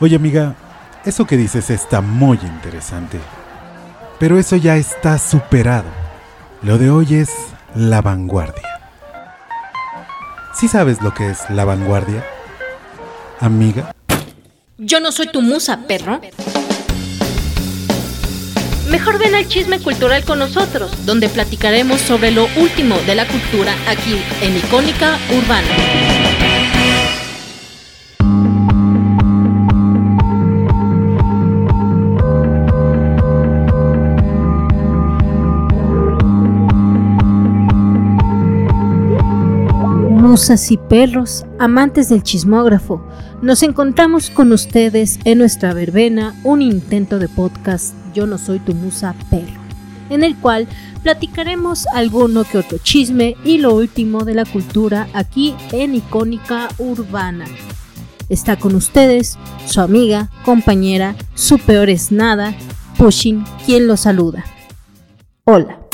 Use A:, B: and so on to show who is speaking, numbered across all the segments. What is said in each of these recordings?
A: Oye amiga, eso que dices está muy interesante. Pero eso ya está superado. Lo de hoy es la vanguardia. ¿Sí sabes lo que es la vanguardia? Amiga.
B: Yo no soy tu musa, perro. Mejor ven al chisme cultural con nosotros, donde platicaremos sobre lo último de la cultura aquí en Icónica Urbana. Musas y perros, amantes del chismógrafo, nos encontramos con ustedes en nuestra verbena, un intento de podcast Yo no soy tu musa perro, en el cual platicaremos alguno que otro chisme y lo último de la cultura aquí en Icónica Urbana. Está con ustedes su amiga, compañera, su peor es nada, Pushing, quien lo saluda. Hola.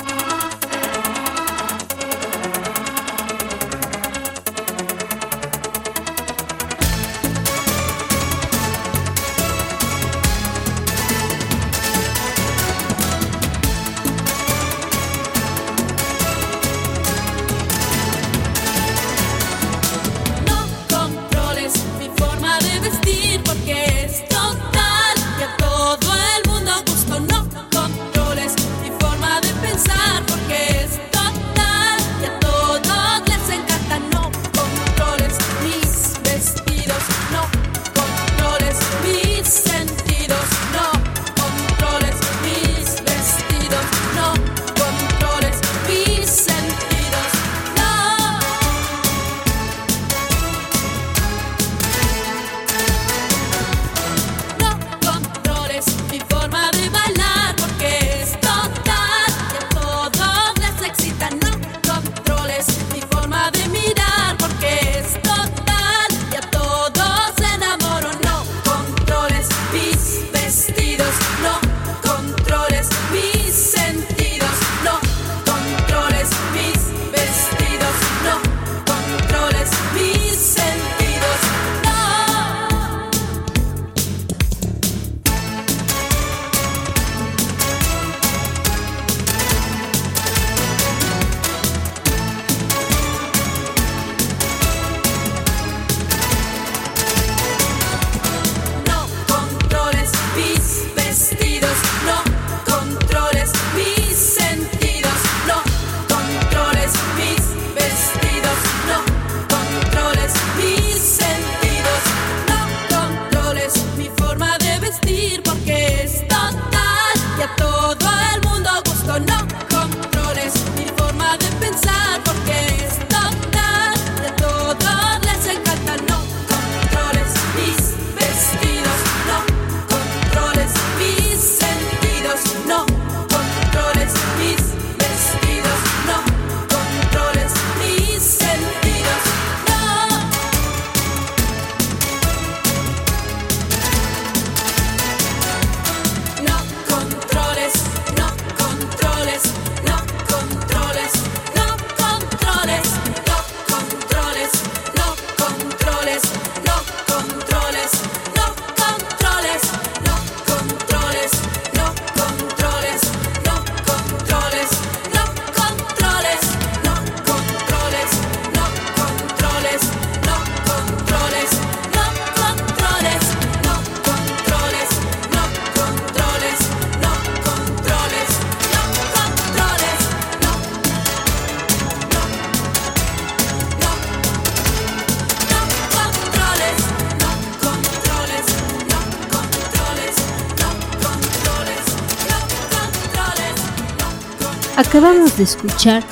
B: Acabamos de escuchar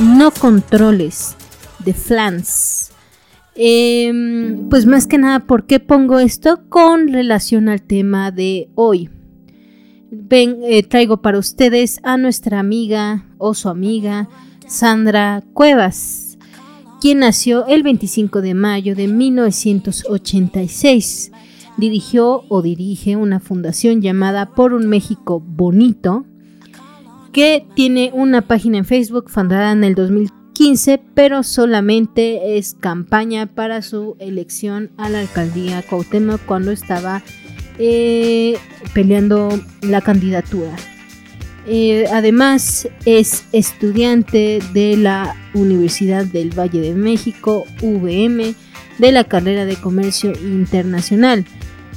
B: No Controles de Flans. Em, pues más que nada, ¿por qué pongo esto? Con relación al tema de hoy. Ven, eh, traigo para ustedes a nuestra amiga o su amiga Sandra Cuevas, quien nació el 25 de mayo de 1986. Dirigió o dirige una fundación llamada Por un México Bonito, que tiene una página en Facebook fundada en el
C: 2015, pero solamente es campaña para su elección a la alcaldía Cuauhtémoc cuando estaba eh, peleando la candidatura. Eh, además es estudiante de la Universidad del Valle de México, VM, de la carrera de Comercio Internacional.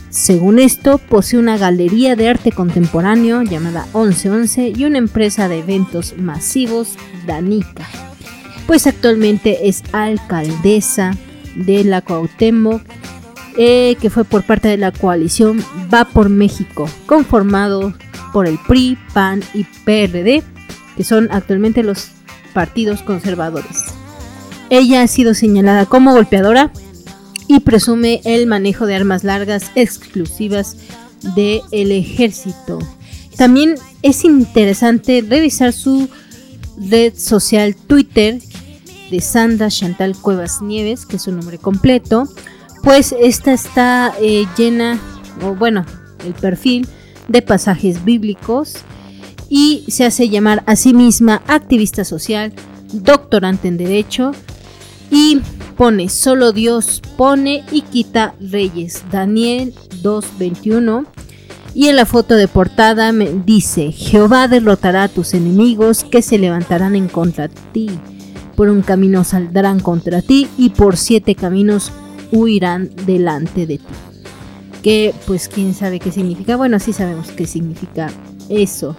C: Según esto, posee una galería de arte contemporáneo llamada 1111 y una empresa de eventos masivos, Danica. Pues actualmente es alcaldesa de la Cuauhtémoc, eh, que fue por parte de la coalición Va por México, conformado por el PRI, PAN y PRD, que son actualmente los partidos conservadores. Ella ha sido señalada como golpeadora y presume el manejo de armas largas exclusivas del ejército. También es interesante revisar su red social Twitter de Sandra Chantal Cuevas Nieves, que es su nombre completo, pues esta está eh, llena, o bueno, el perfil de pasajes bíblicos y se hace llamar a sí misma activista social, doctorante en Derecho y pone, solo Dios pone y quita reyes. Daniel 2.21. Y en la foto de portada me dice, Jehová derrotará a tus enemigos que se levantarán en contra de ti. Por un camino saldrán contra ti y por siete caminos huirán delante de ti. Que pues quién sabe qué significa. Bueno, sí sabemos qué significa eso.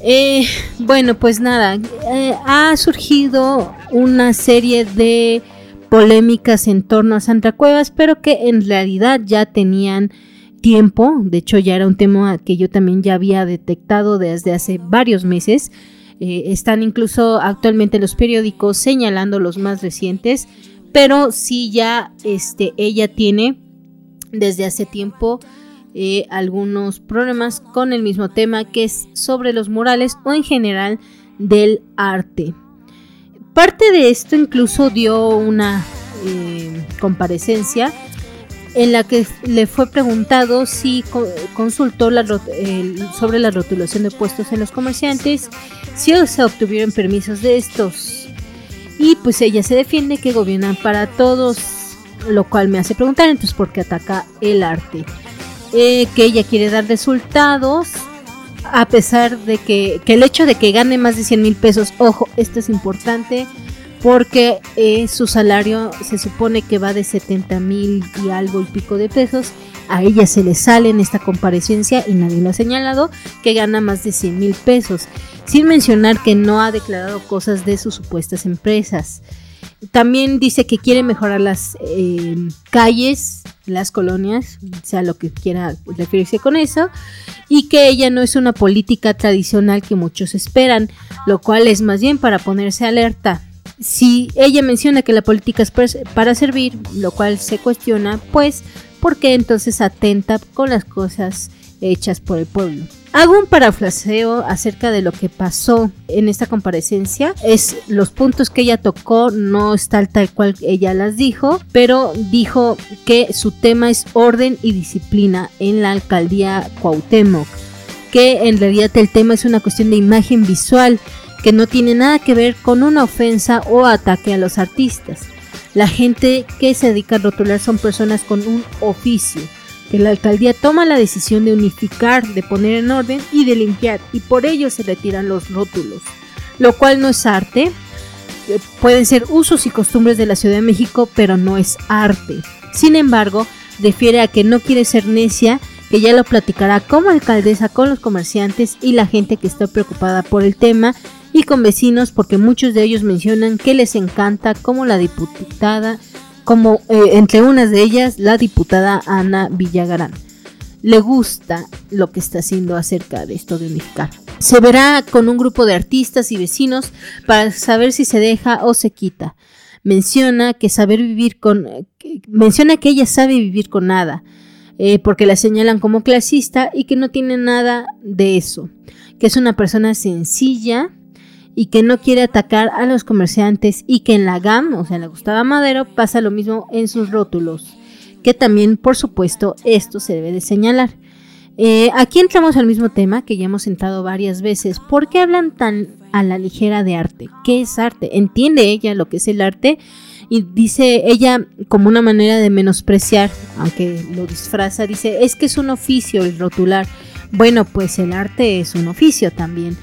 C: Eh, bueno, pues nada, eh, ha surgido una serie de polémicas en torno a Santa Cuevas, pero que en realidad ya tenían tiempo, de hecho ya era un tema que yo también ya había detectado desde hace varios meses. Eh, están incluso actualmente los periódicos señalando los más recientes, pero sí ya este, ella tiene desde hace tiempo eh, algunos problemas con el mismo tema que es sobre los murales o en general del arte. Parte de esto incluso dio una eh, comparecencia en la que le fue preguntado si consultó sobre la rotulación de puestos en los comerciantes, si se obtuvieron permisos de estos. Y pues ella se defiende que gobiernan para todos, lo cual me hace preguntar entonces por qué ataca el arte. Eh, que ella quiere dar resultados a pesar de que, el hecho de que gane más de 100 mil pesos, ojo, esto es importante porque eh, su salario se supone que va de 70 mil y algo y pico de pesos. A ella se le sale en esta comparecencia y nadie lo ha señalado que gana más de 100 mil pesos, sin mencionar que no ha declarado cosas de sus supuestas empresas. También dice que quiere mejorar las eh, calles, las colonias, sea lo que quiera referirse con eso, y que ella no es una política tradicional que muchos esperan, lo cual es más bien para ponerse alerta. Si ella menciona que la política es para servir, lo cual se cuestiona, pues, ¿por qué entonces atenta con las cosas hechas por el pueblo? Hago un parafraseo acerca de lo que pasó en esta comparecencia. Es los puntos que ella tocó, no está tal cual ella las dijo, pero dijo que su tema es orden y disciplina en la alcaldía Cuauhtémoc, que en realidad el tema es una cuestión de imagen visual que no tiene nada que ver con una ofensa o ataque a los artistas. La gente que se dedica a rotular son personas con un oficio la alcaldía toma la decisión de unificar, de poner en orden y de limpiar, y por ello se retiran los rótulos, lo cual no es arte. Eh, pueden ser usos y costumbres de la Ciudad de México, pero no es arte. Sin embargo, refiere a que no quiere ser necia, que ya lo platicará como alcaldesa con los comerciantes y la gente que está preocupada por el tema y con vecinos porque muchos de ellos mencionan que les encanta como la diputada como eh, entre unas de ellas la diputada Ana Villagarán. Le gusta lo que está haciendo acerca de esto de unificar. Se verá con un grupo de artistas y vecinos para saber si se deja o se quita. Menciona que saber vivir con menciona que ella sabe vivir con nada, eh, porque la señalan como clasista y que no tiene nada de eso, que es una persona sencilla, y que no quiere atacar a los comerciantes y que en la GAM, o sea, en la Gustavo Madero, pasa lo mismo en sus rótulos, que también, por supuesto, esto se debe de señalar. Eh, aquí entramos al mismo tema que ya hemos sentado varias veces. ¿Por qué hablan tan a la ligera de arte? ¿Qué es arte? ¿Entiende ella lo que es el arte? Y dice ella como una manera de menospreciar, aunque lo disfraza, dice, es que es un oficio el rotular. Bueno, pues el arte es un oficio también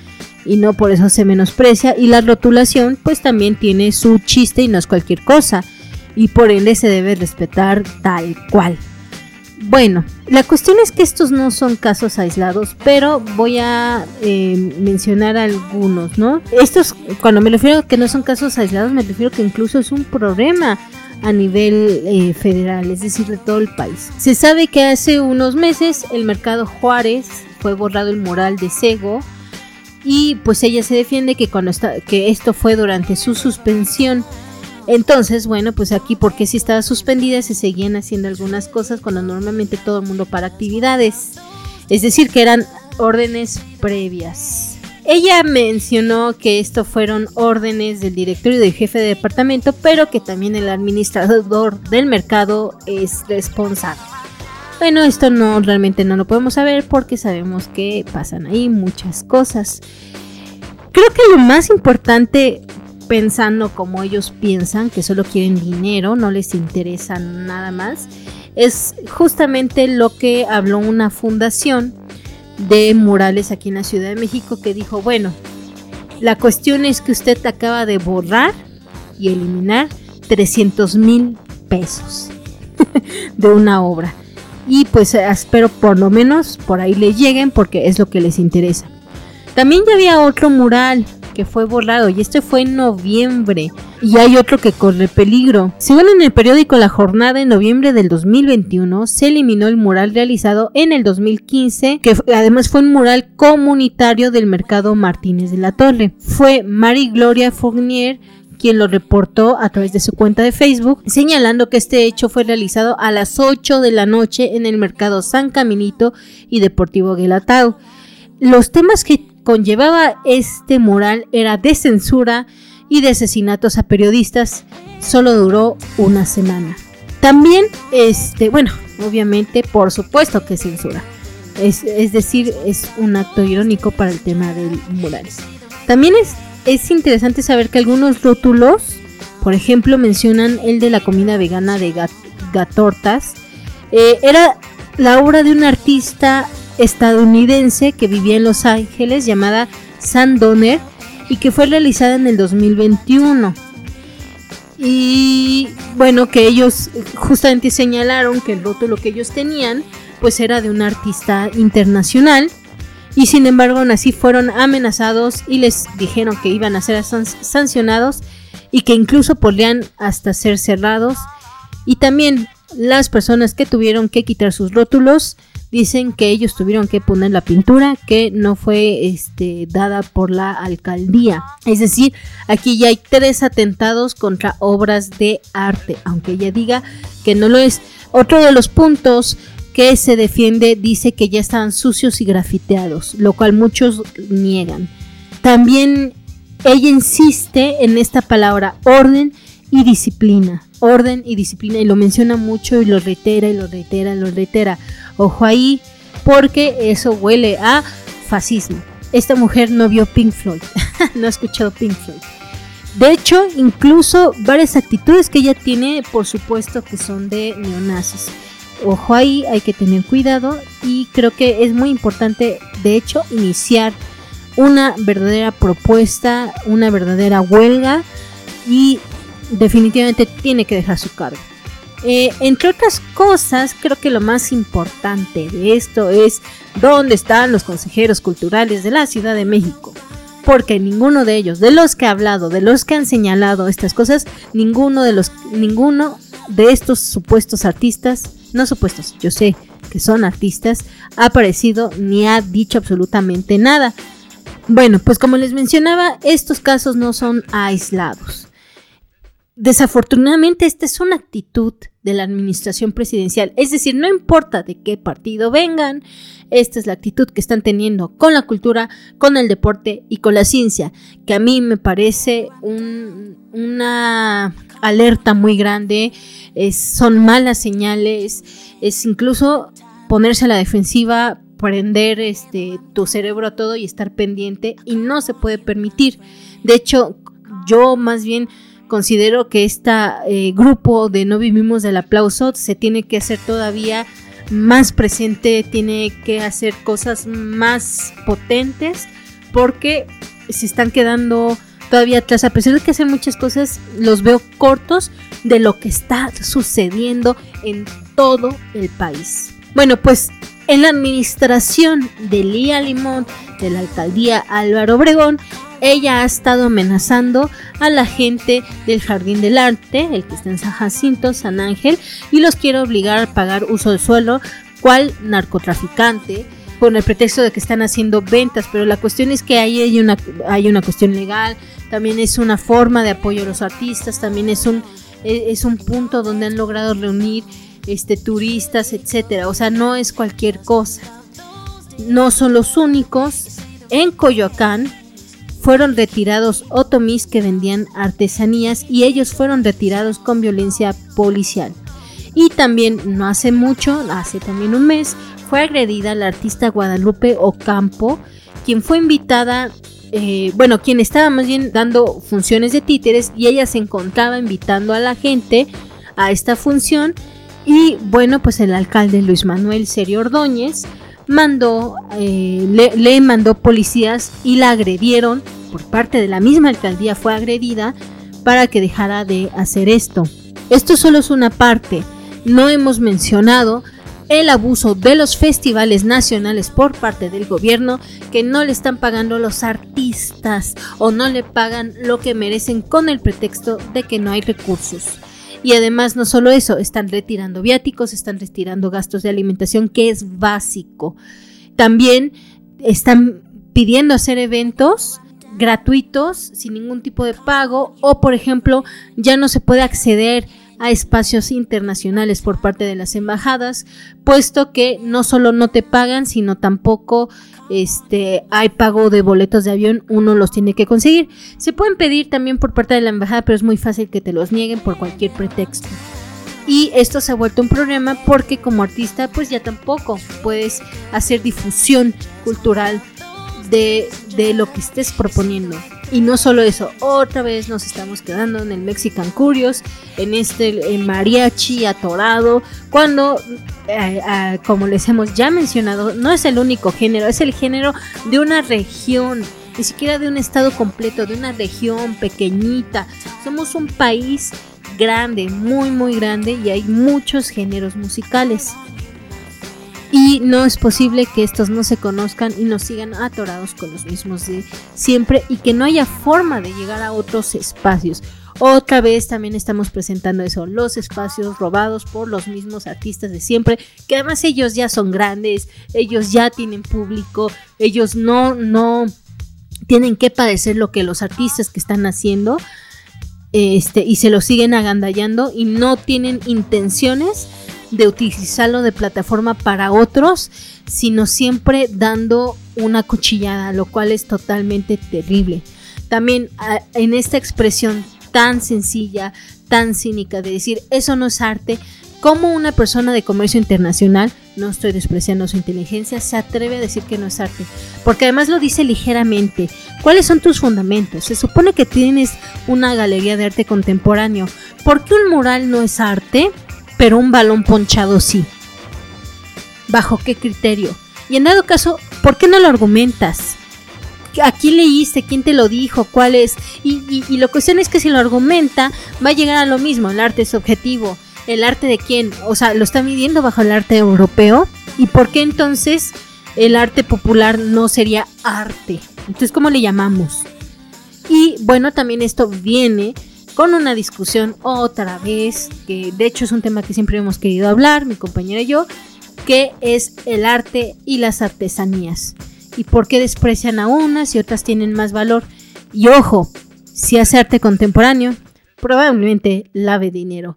C: y no por eso se menosprecia y la rotulación pues también tiene su chiste y no es cualquier cosa y por ende se debe respetar tal cual. Bueno, la cuestión es que estos no son casos aislados, pero voy a eh, mencionar algunos, ¿no? Estos, cuando me refiero a que no son casos aislados, me refiero que incluso es un problema a nivel eh, federal, es decir, de todo el país. Se sabe que hace unos meses el mercado Juárez fue borrado el mural de Sego y pues ella se defiende que cuando está que esto fue durante su suspensión entonces, bueno, pues aquí porque si estaba suspendida se seguían haciendo algunas cosas cuando normalmente todo el mundo para actividades. Es decir, que eran órdenes previas. Ella mencionó que esto fueron órdenes del directorio y del jefe de departamento, pero que también el administrador del mercado es responsable. Bueno, esto no realmente no lo podemos saber porque sabemos que pasan ahí muchas cosas. Creo que lo más importante pensando como ellos piensan, que solo quieren dinero, no les interesa nada más, es justamente lo que habló una fundación de murales aquí en la Ciudad de México que dijo, bueno, la cuestión es que usted acaba de borrar y eliminar 300 mil pesos de una obra. Y pues espero por lo menos por ahí le lleguen porque es lo que les interesa. También ya había otro mural que fue borrado y este fue en noviembre y hay otro que corre peligro. Según en el periódico La Jornada en noviembre del 2021 se eliminó el mural realizado en el 2015 que además fue un mural comunitario del mercado Martínez de la Torre. Fue Mari Gloria Fournier quien lo reportó a través de su cuenta de Facebook, señalando que este hecho fue realizado a las 8 de la noche en el mercado San Caminito y Deportivo Guelatao. Los temas que conllevaba este moral era de censura y de asesinatos a periodistas. Solo duró una semana. También, este, bueno, obviamente, por supuesto que censura. Es, decir, es un acto irónico para el tema del morales. También es, es interesante saber que algunos rótulos, por ejemplo, mencionan el de la comida vegana de Gatortas. Eh, era la obra de un artista estadounidense que vivía en Los Ángeles llamada Sam Donner y que fue realizada en el 2021. Y bueno, que ellos justamente señalaron que el rótulo que ellos tenían pues era de un artista internacional y sin embargo así fueron amenazados y les dijeron que iban a ser sancionados y que incluso podrían hasta ser cerrados y también las personas que tuvieron que quitar sus rótulos dicen que ellos tuvieron que poner la pintura que no fue este, dada por la alcaldía. Es decir, aquí ya hay tres atentados contra obras de arte, aunque ella diga que no lo es. Otro de los puntos que se defiende dice que ya están sucios y grafiteados, lo cual muchos niegan. También ella insiste en esta palabra orden y disciplina. Orden y disciplina. Y lo menciona mucho y lo reitera y lo reitera y lo reitera. Ojo ahí, porque eso huele a fascismo. Esta mujer no vio Pink Floyd. no ha escuchado Pink Floyd. De hecho, incluso varias actitudes que ella tiene, por supuesto que son de neonazis. Ojo ahí, hay que tener cuidado y creo que es muy importante, de hecho, iniciar una verdadera propuesta, una verdadera huelga y definitivamente tiene que dejar su cargo. Eh, entre otras cosas, creo que lo más importante de esto es dónde están los consejeros culturales de la Ciudad de México. Porque ninguno de ellos, de los que ha hablado, de los que han señalado estas cosas, ninguno de los, ninguno de estos supuestos artistas, no supuestos, yo sé que son artistas, ha aparecido ni ha dicho absolutamente nada. Bueno, pues como les mencionaba, estos casos no son aislados. Desafortunadamente, esta es una actitud de la administración presidencial. Es decir, no importa de qué partido vengan, esta es la actitud que están teniendo con la cultura, con el deporte y con la ciencia, que a mí me parece una alerta muy grande, son malas señales, es incluso ponerse a la defensiva prender este tu cerebro a todo y estar pendiente y no se puede permitir. De hecho, yo más bien considero que este grupo de No Vivimos del Aplauso se tiene que hacer todavía más presente, tiene que hacer cosas más potentes porque se están quedando todavía atrás. A pesar de que hacen muchas cosas, los veo cortos de lo que está sucediendo en todo el país. Bueno, pues en la administración de Lía Limón de la alcaldía Álvaro Obregón, ella ha estado amenazando a la gente del Jardín del Arte, el que está en San Jacinto, San Ángel, y los quiere obligar a pagar uso de suelo, cual narcotraficante, con el pretexto de que están haciendo ventas, pero la cuestión es que ahí hay una, hay una cuestión legal, también es una forma de apoyo a los artistas, también es un, e, es un punto donde han logrado reunir este, turistas, etcétera. O sea, no es cualquier cosa. No son los únicos. En Coyoacán fueron retirados otomís que vendían artesanías y ellos fueron retirados con violencia policial. Y también no hace mucho, hace también un mes, fue agredida la artista Guadalupe Ocampo, quien fue invitada, eh, bueno, quien estaba más bien dando funciones de títeres y ella se encontraba invitando a la gente a esta función y bueno, pues el alcalde Luis Manuel Serio Ordóñez mandó, eh, le, mandó policías y la agredieron, por parte de la misma alcaldía fue agredida para que dejara de hacer esto. Esto solo es una parte, no hemos mencionado el abuso de los festivales nacionales por parte del gobierno que no le están pagando los artistas o no le pagan lo que merecen con el pretexto de que no hay recursos. Y además no solo eso, están retirando viáticos, están retirando gastos de alimentación, que es básico. También están pidiendo hacer eventos gratuitos, sin ningún tipo de pago, o por ejemplo, ya no se puede acceder a espacios internacionales por parte de las embajadas, puesto que no solo no te pagan, sino tampoco este, hay pago de boletos de avión, uno los tiene que conseguir. Se pueden pedir también por parte de la embajada, pero es muy fácil que te los nieguen por cualquier pretexto. Y esto se ha vuelto un problema porque como artista pues ya tampoco puedes hacer difusión cultural de, de lo que estés proponiendo. Y no solo eso, otra vez nos estamos quedando en el Mexican Curious, en este mariachi atorado, cuando, eh, ah, como les hemos ya mencionado, no es el único género, es el género de una región, ni siquiera de un estado completo, de una región pequeñita. Somos un país grande, muy, muy grande, y hay muchos géneros musicales y no es posible que estos no se conozcan y nos sigan atorados con los mismos de siempre y que no haya forma de llegar a otros espacios. Otra vez también estamos presentando eso, los espacios robados por los mismos artistas de siempre, que además ellos ya son grandes, ellos ya tienen público, ellos no, no tienen que padecer lo que los artistas que están haciendo, este, y se lo siguen agandallando y no tienen intenciones de utilizarlo de plataforma para otros, sino siempre dando una cuchillada, lo cual es totalmente terrible. También en esta expresión tan sencilla, tan cínica de decir eso no es arte, como una persona de comercio internacional, no estoy despreciando su inteligencia, se atreve a decir que no es arte. Porque además lo dice ligeramente. ¿Cuáles son tus fundamentos? Se supone que tienes una galería de arte contemporáneo. ¿Por qué un mural no es arte? Pero un balón ponchado sí. ¿Bajo qué criterio? Y en dado caso, ¿por qué no lo argumentas? ¿A quién leíste? ¿Quién te lo dijo? ¿Cuál es? Y, y, y la cuestión es que si lo argumenta, va a llegar a lo mismo. El arte es objetivo. ¿El arte de quién? O sea, ¿lo está midiendo bajo el arte europeo? ¿Y por qué entonces el arte popular no sería arte? Entonces, ¿cómo le llamamos? Y bueno, también esto viene con una discusión otra vez, que de hecho es un tema que siempre hemos querido hablar, mi compañera y yo, que es el arte y las artesanías. Y por qué desprecian a unas y otras tienen más valor. Y ojo, si hace arte contemporáneo, probablemente lave dinero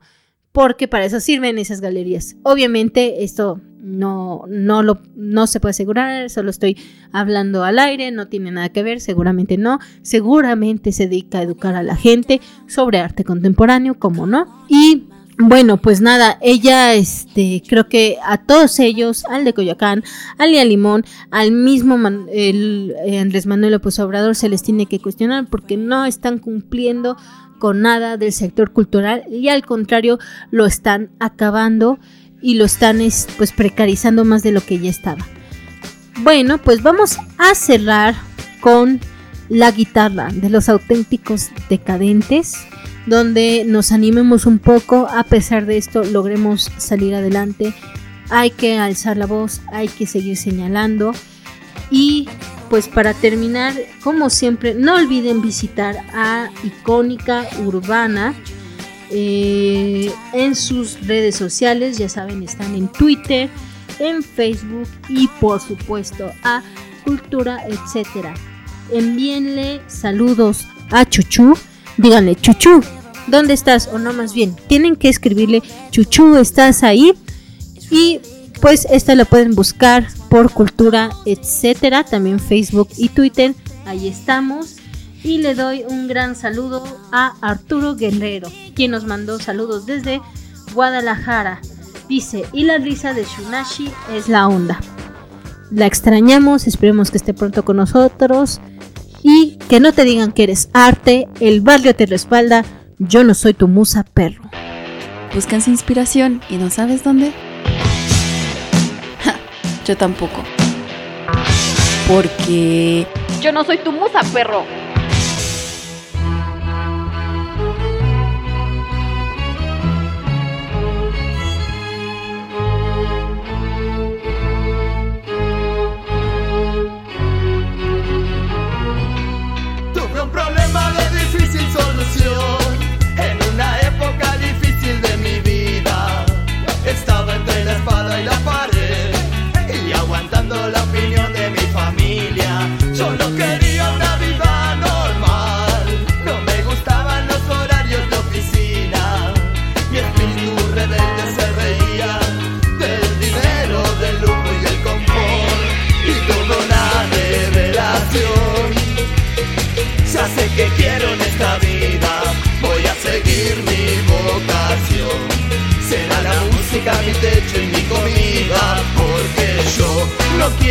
C: porque para eso sirven esas galerías. Obviamente esto no, no, lo, no se puede asegurar, solo estoy hablando al aire, no tiene nada que ver, seguramente no, seguramente se dedica a educar a la gente sobre arte contemporáneo, como no. Y Bueno, pues nada, ella, este, creo que a todos ellos, al de Coyoacán, al de Limón, al mismo el, eh, Andrés Manuel López Obrador, se les tiene que cuestionar porque no están cumpliendo con nada del sector cultural y al contrario lo están acabando y lo están pues precarizando más de lo que ya estaba. Bueno, pues vamos a cerrar con la guitarra de los auténticos decadentes donde nos animemos un poco, a pesar de esto logremos salir adelante. Hay que alzar la voz, hay que seguir señalando y pues para terminar, como siempre, no olviden visitar a Icónica Urbana eh, en sus redes sociales, ya saben, están en Twitter, en Facebook y por supuesto a Cultura, etcétera. Envíenle saludos a Chuchu, díganle Chuchu, ¿dónde estás? O no, más bien, tienen que escribirle, Chuchu, ¿estás ahí? Y pues esta la pueden buscar por cultura, etcétera, también Facebook y Twitter, ahí estamos. Y le doy un gran saludo a Arturo Guerrero, quien nos mandó saludos desde Guadalajara. Dice, y la risa de Shunashi es la onda. La extrañamos, esperemos que esté pronto con nosotros. Y que no te digan que eres arte, el barrio te respalda, yo no soy tu musa perro.
D: ¿Buscas inspiración y no sabes dónde? yo tampoco. Porque...
C: Yo no soy tu musa perro.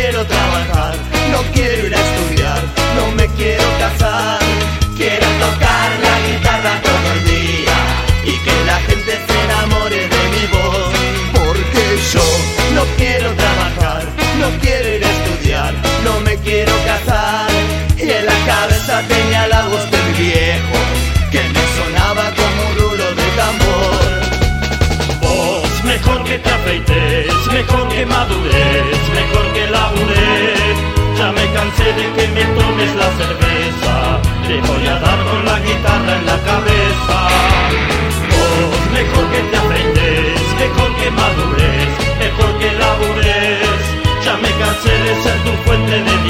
E: Quiero trabajar, no quiero ir a estudiar, no me quiero casar, quiero tocar la guitarra todo el día y que la gente se enamore de mi voz, porque yo no quiero trabajar, no quiero ir a estudiar, no me quiero casar. Y en la cabeza tenía la voz de mi viejo que me sonaba como un rulo de tambor. Mejor que te afeites, mejor que madures, cansé de que me tomes la cerveza, te voy a dar con la guitarra en la cabeza. Oh, mejor que te afeites, mejor que madures, mejor que labures. Ya me cansé de ser tu fuente de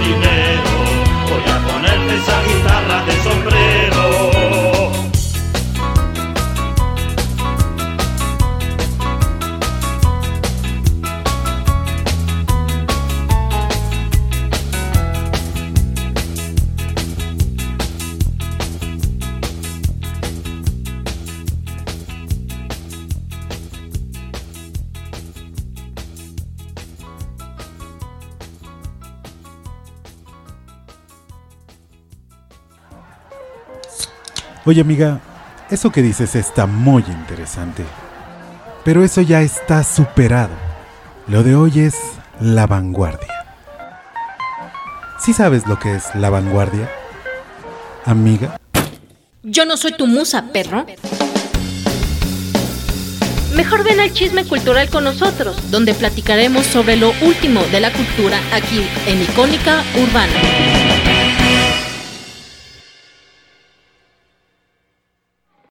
E: esa guitarra de sombrero.
A: Oye amiga, eso que dices está muy interesante. Pero eso ya está superado. Lo de hoy es la vanguardia. ¿Sí sabes lo que es la vanguardia? Amiga.
C: Yo no soy tu musa, perro. Mejor ven al chisme cultural con nosotros, donde platicaremos sobre lo último de la cultura aquí en Icónica Urbana.